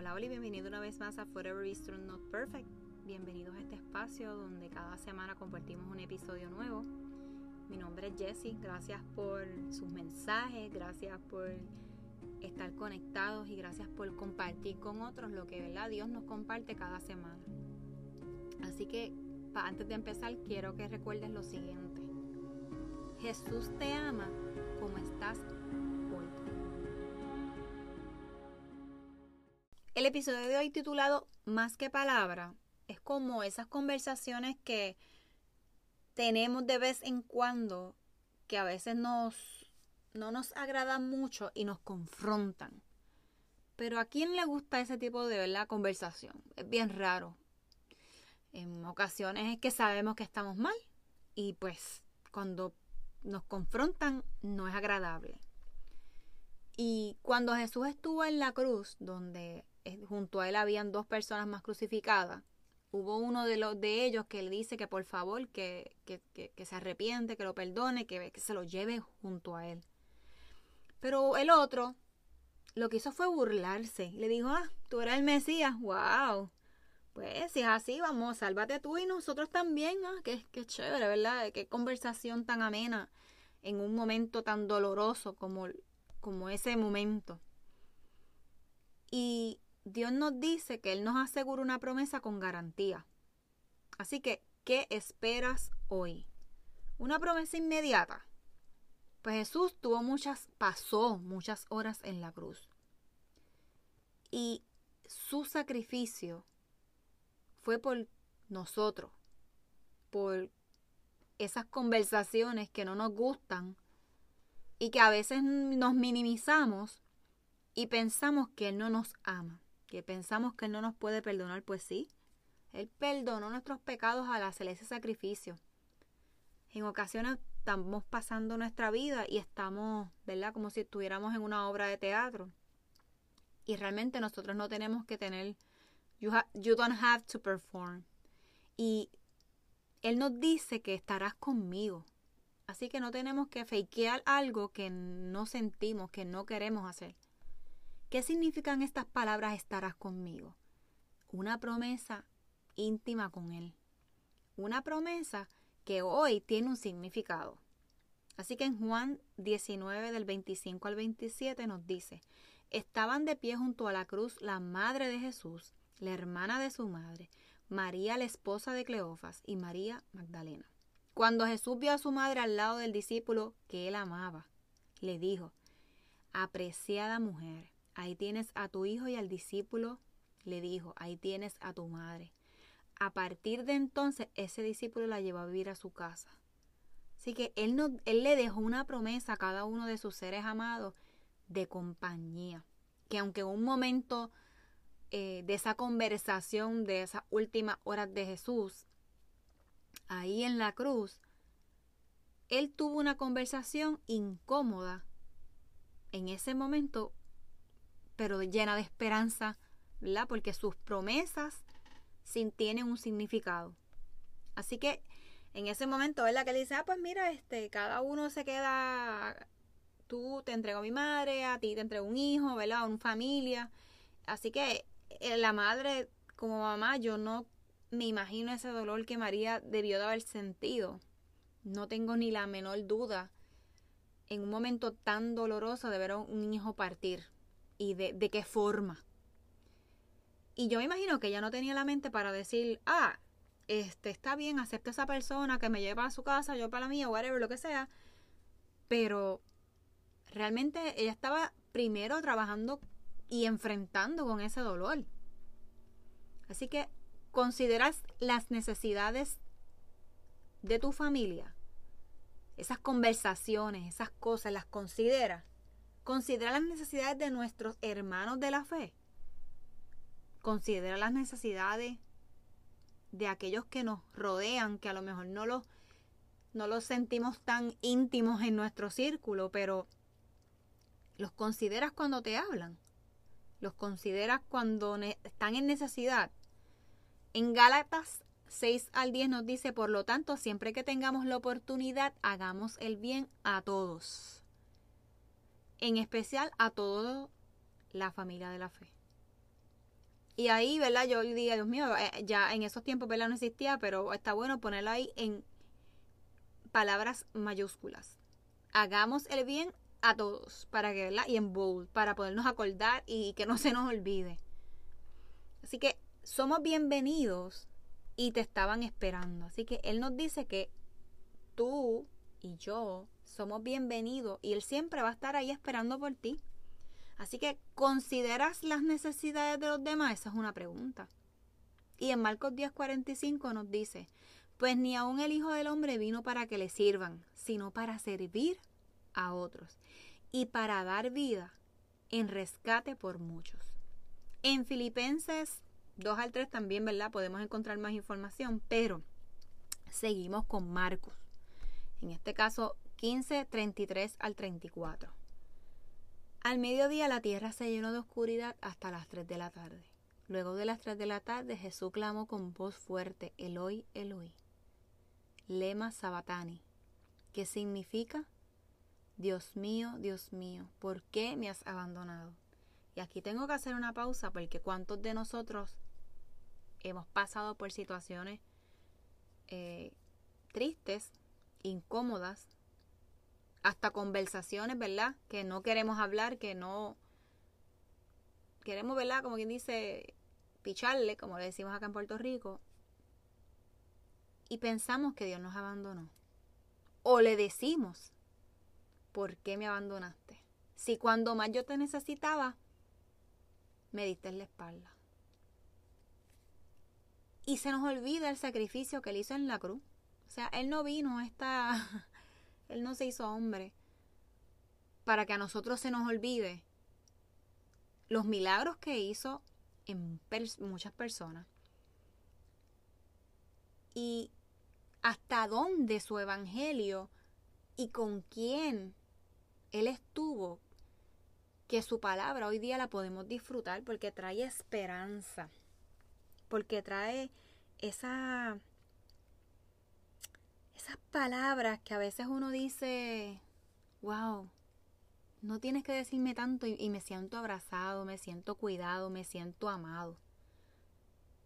Hola, hola y bienvenido una vez más a Forever is Not Perfect. Bienvenidos a este espacio donde cada semana compartimos un episodio nuevo. Mi nombre es Jessie, gracias por sus mensajes, gracias por estar conectados y gracias por compartir con otros lo que ¿verdad? Dios nos comparte cada semana. Así que antes de empezar quiero que recuerdes lo siguiente. Jesús te ama como estás El episodio de hoy titulado Más que palabra es como esas conversaciones que tenemos de vez en cuando que a veces nos, no nos agradan mucho y nos confrontan. Pero a quién le gusta ese tipo de ¿verdad? conversación? Es bien raro. En ocasiones es que sabemos que estamos mal y pues cuando nos confrontan no es agradable. Y cuando Jesús estuvo en la cruz, donde junto a él habían dos personas más crucificadas. Hubo uno de los de ellos que le dice que por favor que, se arrepiente, que lo perdone, que, que se lo lleve junto a él. Pero el otro lo que hizo fue burlarse. Le dijo, ah, tú eres el Mesías, wow. Pues si es así, vamos, sálvate tú y nosotros también. Ah, qué, qué chévere, ¿verdad? Qué conversación tan amena en un momento tan doloroso como, como ese momento. Y Dios nos dice que Él nos asegura una promesa con garantía. Así que, ¿qué esperas hoy? ¿Una promesa inmediata? Pues Jesús tuvo muchas, pasó muchas horas en la cruz. Y su sacrificio fue por nosotros, por esas conversaciones que no nos gustan y que a veces nos minimizamos y pensamos que Él no nos ama que pensamos que Él no nos puede perdonar, pues sí. Él perdonó nuestros pecados al hacer ese sacrificio. En ocasiones estamos pasando nuestra vida y estamos, ¿verdad? Como si estuviéramos en una obra de teatro. Y realmente nosotros no tenemos que tener, you, you don't have to perform. Y Él nos dice que estarás conmigo. Así que no tenemos que fakear algo que no sentimos, que no queremos hacer. ¿Qué significan estas palabras estarás conmigo? Una promesa íntima con Él. Una promesa que hoy tiene un significado. Así que en Juan 19 del 25 al 27 nos dice, estaban de pie junto a la cruz la madre de Jesús, la hermana de su madre, María la esposa de Cleofas y María Magdalena. Cuando Jesús vio a su madre al lado del discípulo que él amaba, le dijo, apreciada mujer, ahí tienes a tu hijo y al discípulo le dijo, ahí tienes a tu madre. A partir de entonces, ese discípulo la llevó a vivir a su casa. Así que él, no, él le dejó una promesa a cada uno de sus seres amados de compañía. Que aunque en un momento eh, de esa conversación, de esas últimas horas de Jesús, ahí en la cruz, él tuvo una conversación incómoda. En ese momento pero llena de esperanza, ¿verdad? Porque sus promesas sin, tienen un significado. Así que en ese momento, ¿verdad? Que él dice, ah, pues mira, este, cada uno se queda, tú te entrego a mi madre, a ti te entrego un hijo, ¿verdad? Una familia. Así que eh, la madre, como mamá, yo no me imagino ese dolor que María debió de haber sentido. No tengo ni la menor duda en un momento tan doloroso de ver a un hijo partir y de, qué forma. Y yo me imagino que ella no tenía la mente para decir, ah, este está bien, acepto a esa persona que me lleva a su casa, yo para la mía, whatever, lo que sea. Pero realmente ella estaba primero trabajando y enfrentando con ese dolor. Así que consideras las necesidades de tu familia. Esas conversaciones, esas cosas, las consideras. Considera las necesidades de nuestros hermanos de la fe. Considera las necesidades de aquellos que nos rodean, que a lo mejor no los, no los sentimos tan íntimos en nuestro círculo, pero los consideras cuando te hablan. Los consideras cuando están en necesidad. En Gálatas 6 al 10 nos dice, por lo tanto, siempre que tengamos la oportunidad, hagamos el bien a todos en especial a toda la familia de la fe. Y ahí, ¿verdad? Yo dije, Dios mío, eh, ya en esos tiempos, ¿verdad? No existía, pero está bueno ponerlo ahí en palabras mayúsculas. Hagamos el bien a todos, para que, ¿verdad? Y en bold, para podernos acordar y que no se nos olvide. Así que somos bienvenidos y te estaban esperando. Así que Él nos dice que tú y yo somos bienvenidos y Él siempre va a estar ahí esperando por ti. Así que, ¿consideras las necesidades de los demás? Esa es una pregunta. Y en Marcos 10:45 nos dice, pues ni aun el Hijo del Hombre vino para que le sirvan, sino para servir a otros y para dar vida en rescate por muchos. En Filipenses 2 al 3 también, ¿verdad? Podemos encontrar más información, pero seguimos con Marcos. En este caso, 15, 33 al 34. Al mediodía la tierra se llenó de oscuridad hasta las 3 de la tarde. Luego de las 3 de la tarde Jesús clamó con voz fuerte, Eloi, Eloi, lema sabatani, que significa, Dios mío, Dios mío, ¿por qué me has abandonado? Y aquí tengo que hacer una pausa porque cuántos de nosotros hemos pasado por situaciones eh, tristes, incómodas, hasta conversaciones, ¿verdad? Que no queremos hablar, que no queremos, ¿verdad? Como quien dice, picharle, como le decimos acá en Puerto Rico, y pensamos que Dios nos abandonó. O le decimos, ¿por qué me abandonaste? Si cuando más yo te necesitaba, me diste en la espalda. Y se nos olvida el sacrificio que él hizo en la cruz. O sea, él no vino a esta él no se hizo hombre para que a nosotros se nos olvide los milagros que hizo en muchas personas. Y hasta dónde su evangelio y con quién él estuvo, que su palabra hoy día la podemos disfrutar porque trae esperanza, porque trae esa esas palabras que a veces uno dice, wow, no tienes que decirme tanto y, me siento abrazado, me siento cuidado, me siento amado.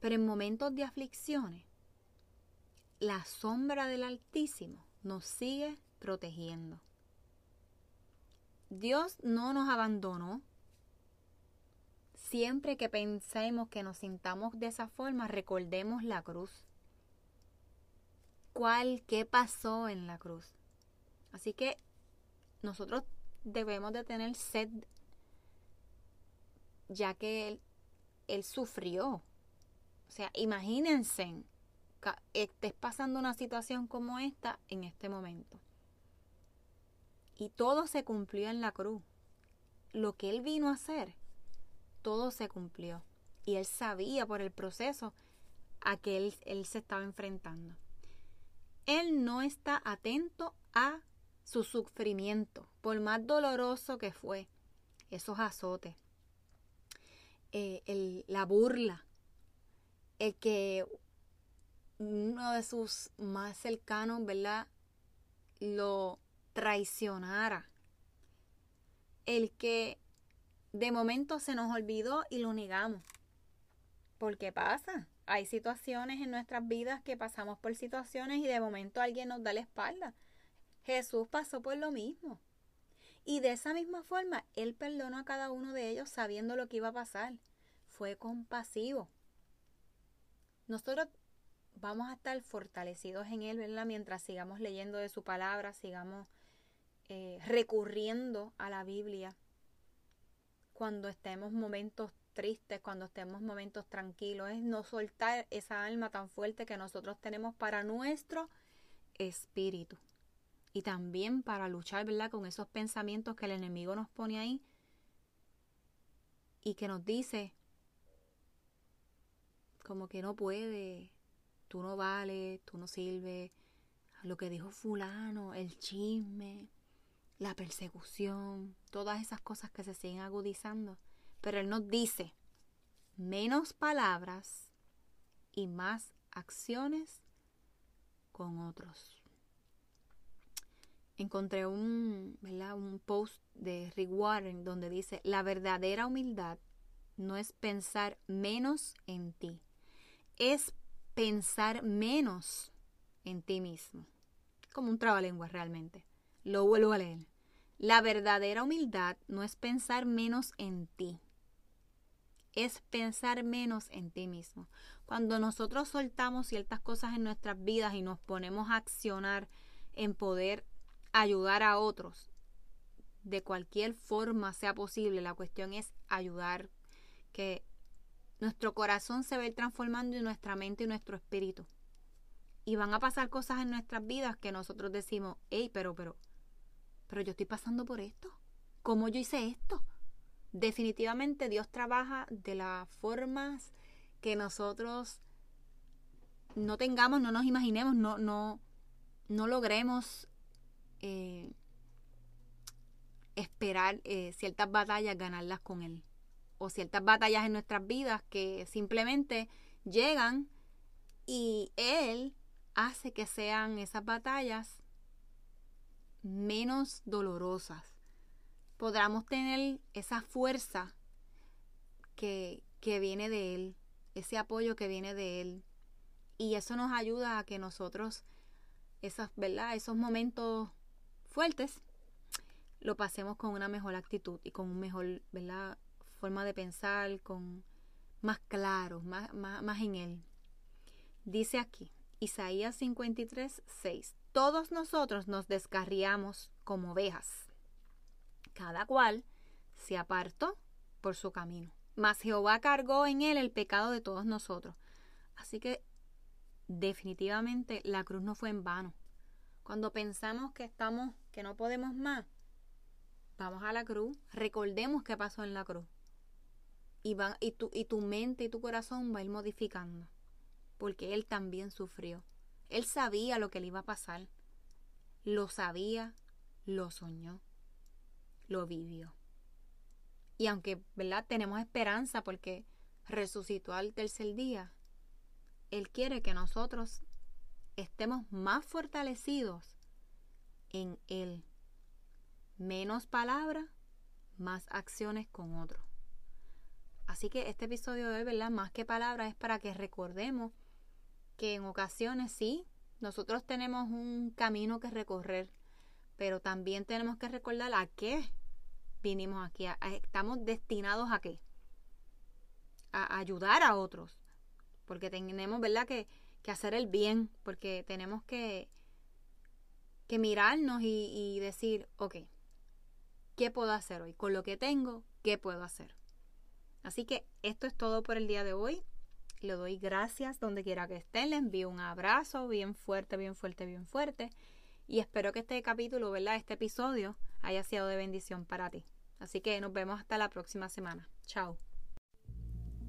Pero en momentos de aflicciones, la sombra del Altísimo nos sigue protegiendo. Dios no nos abandonó. Siempre que pensemos que nos sintamos de esa forma, recordemos la cruz cuál, qué pasó en la cruz. Así que nosotros debemos de tener sed, ya que él, él sufrió. O sea, imagínense estés pasando una situación como esta en este momento. Y todo se cumplió en la cruz. Lo que él vino a hacer, todo se cumplió. Y él sabía por el proceso a que él, él se estaba enfrentando él no está atento a su sufrimiento, por más doloroso que fue, esos azotes, eh, la burla, el que uno de sus más cercanos, ¿verdad? Lo traicionara. El que de momento se nos olvidó y lo negamos. ¿Por qué pasa? hay situaciones en nuestras vidas que pasamos por situaciones y de momento alguien nos da la espalda. Jesús pasó por lo mismo. Y de esa misma forma, Él perdonó a cada uno de ellos sabiendo lo que iba a pasar. Fue compasivo. Nosotros vamos a estar fortalecidos en Él, ¿verdad? Mientras sigamos leyendo de su palabra, sigamos eh, recurriendo a la Biblia. Cuando estemos momentos tristes, cuando estemos momentos tranquilos, es no soltar esa alma tan fuerte que nosotros tenemos para nuestro espíritu. Y también para luchar, ¿verdad? Con esos pensamientos que el enemigo nos pone ahí y que nos dice como que no puede, tú no vales, tú no sirves, lo que dijo fulano, el chisme, la persecución, todas esas cosas que se siguen agudizando. Pero Él nos dice, menos palabras y más acciones con otros. Encontré un, un post de Rick Warren donde dice, la verdadera humildad no es pensar menos en ti, es pensar menos en ti mismo. Como un trabalengua realmente. Lo vuelvo a leer. La verdadera humildad no es pensar menos en ti, es pensar menos en ti mismo. Cuando nosotros soltamos ciertas cosas en nuestras vidas y nos ponemos a accionar en poder ayudar a otros, de cualquier forma sea posible, la cuestión es ayudar, que nuestro corazón se ve transformando y nuestra mente y nuestro espíritu. Y van a pasar cosas en nuestras vidas que nosotros decimos, hey, pero, pero, pero yo estoy pasando por esto. ¿Cómo yo hice esto? Definitivamente Dios trabaja de las formas que nosotros no tengamos, no nos imaginemos, no, no, no logremos eh, esperar eh, ciertas batallas, ganarlas con Él. O ciertas batallas en nuestras vidas que simplemente llegan y Él hace que sean esas batallas menos dolorosas. Podamos tener esa fuerza que, que viene de Él, ese apoyo que viene de Él. Y eso nos ayuda a que nosotros, esas, ¿verdad? esos momentos fuertes, lo pasemos con una mejor actitud y con una mejor ¿verdad? forma de pensar, con más claro, más, más, más en Él. Dice aquí, Isaías 53, 6. Todos nosotros nos descarriamos como ovejas. Cada cual se apartó por su camino. Mas Jehová cargó en él el pecado de todos nosotros. Así que definitivamente la cruz no fue en vano. Cuando pensamos que estamos, que no podemos más, vamos a la cruz, recordemos qué pasó en la cruz. Y, y, tu, y tu mente y tu corazón va a ir modificando porque él también sufrió. Él sabía lo que le iba a pasar. Lo sabía, lo soñó, lo vivió. Y aunque, ¿verdad? Tenemos esperanza porque resucitó al tercer día, Él quiere que nosotros estemos más fortalecidos en Él. Menos palabras, más acciones con otros. Así que este episodio de hoy, ¿verdad? Más que palabras es para que recordemos que en ocasiones sí, nosotros tenemos un camino que recorrer, pero también tenemos que recordar a qué vinimos aquí, estamos destinados a qué, a ayudar a otros, porque tenemos, ¿verdad?, que, que hacer el bien, porque tenemos que, que mirarnos y, y decir, ok, ¿qué puedo hacer hoy? Con lo que tengo, ¿qué puedo hacer? Así que esto es todo por el día de hoy. Le doy gracias donde quiera que estén. Le envío un abrazo bien fuerte, bien fuerte, bien fuerte. Y espero que este capítulo, ¿verdad? Este episodio haya sido de bendición para ti. Así que nos vemos hasta la próxima semana. Chao.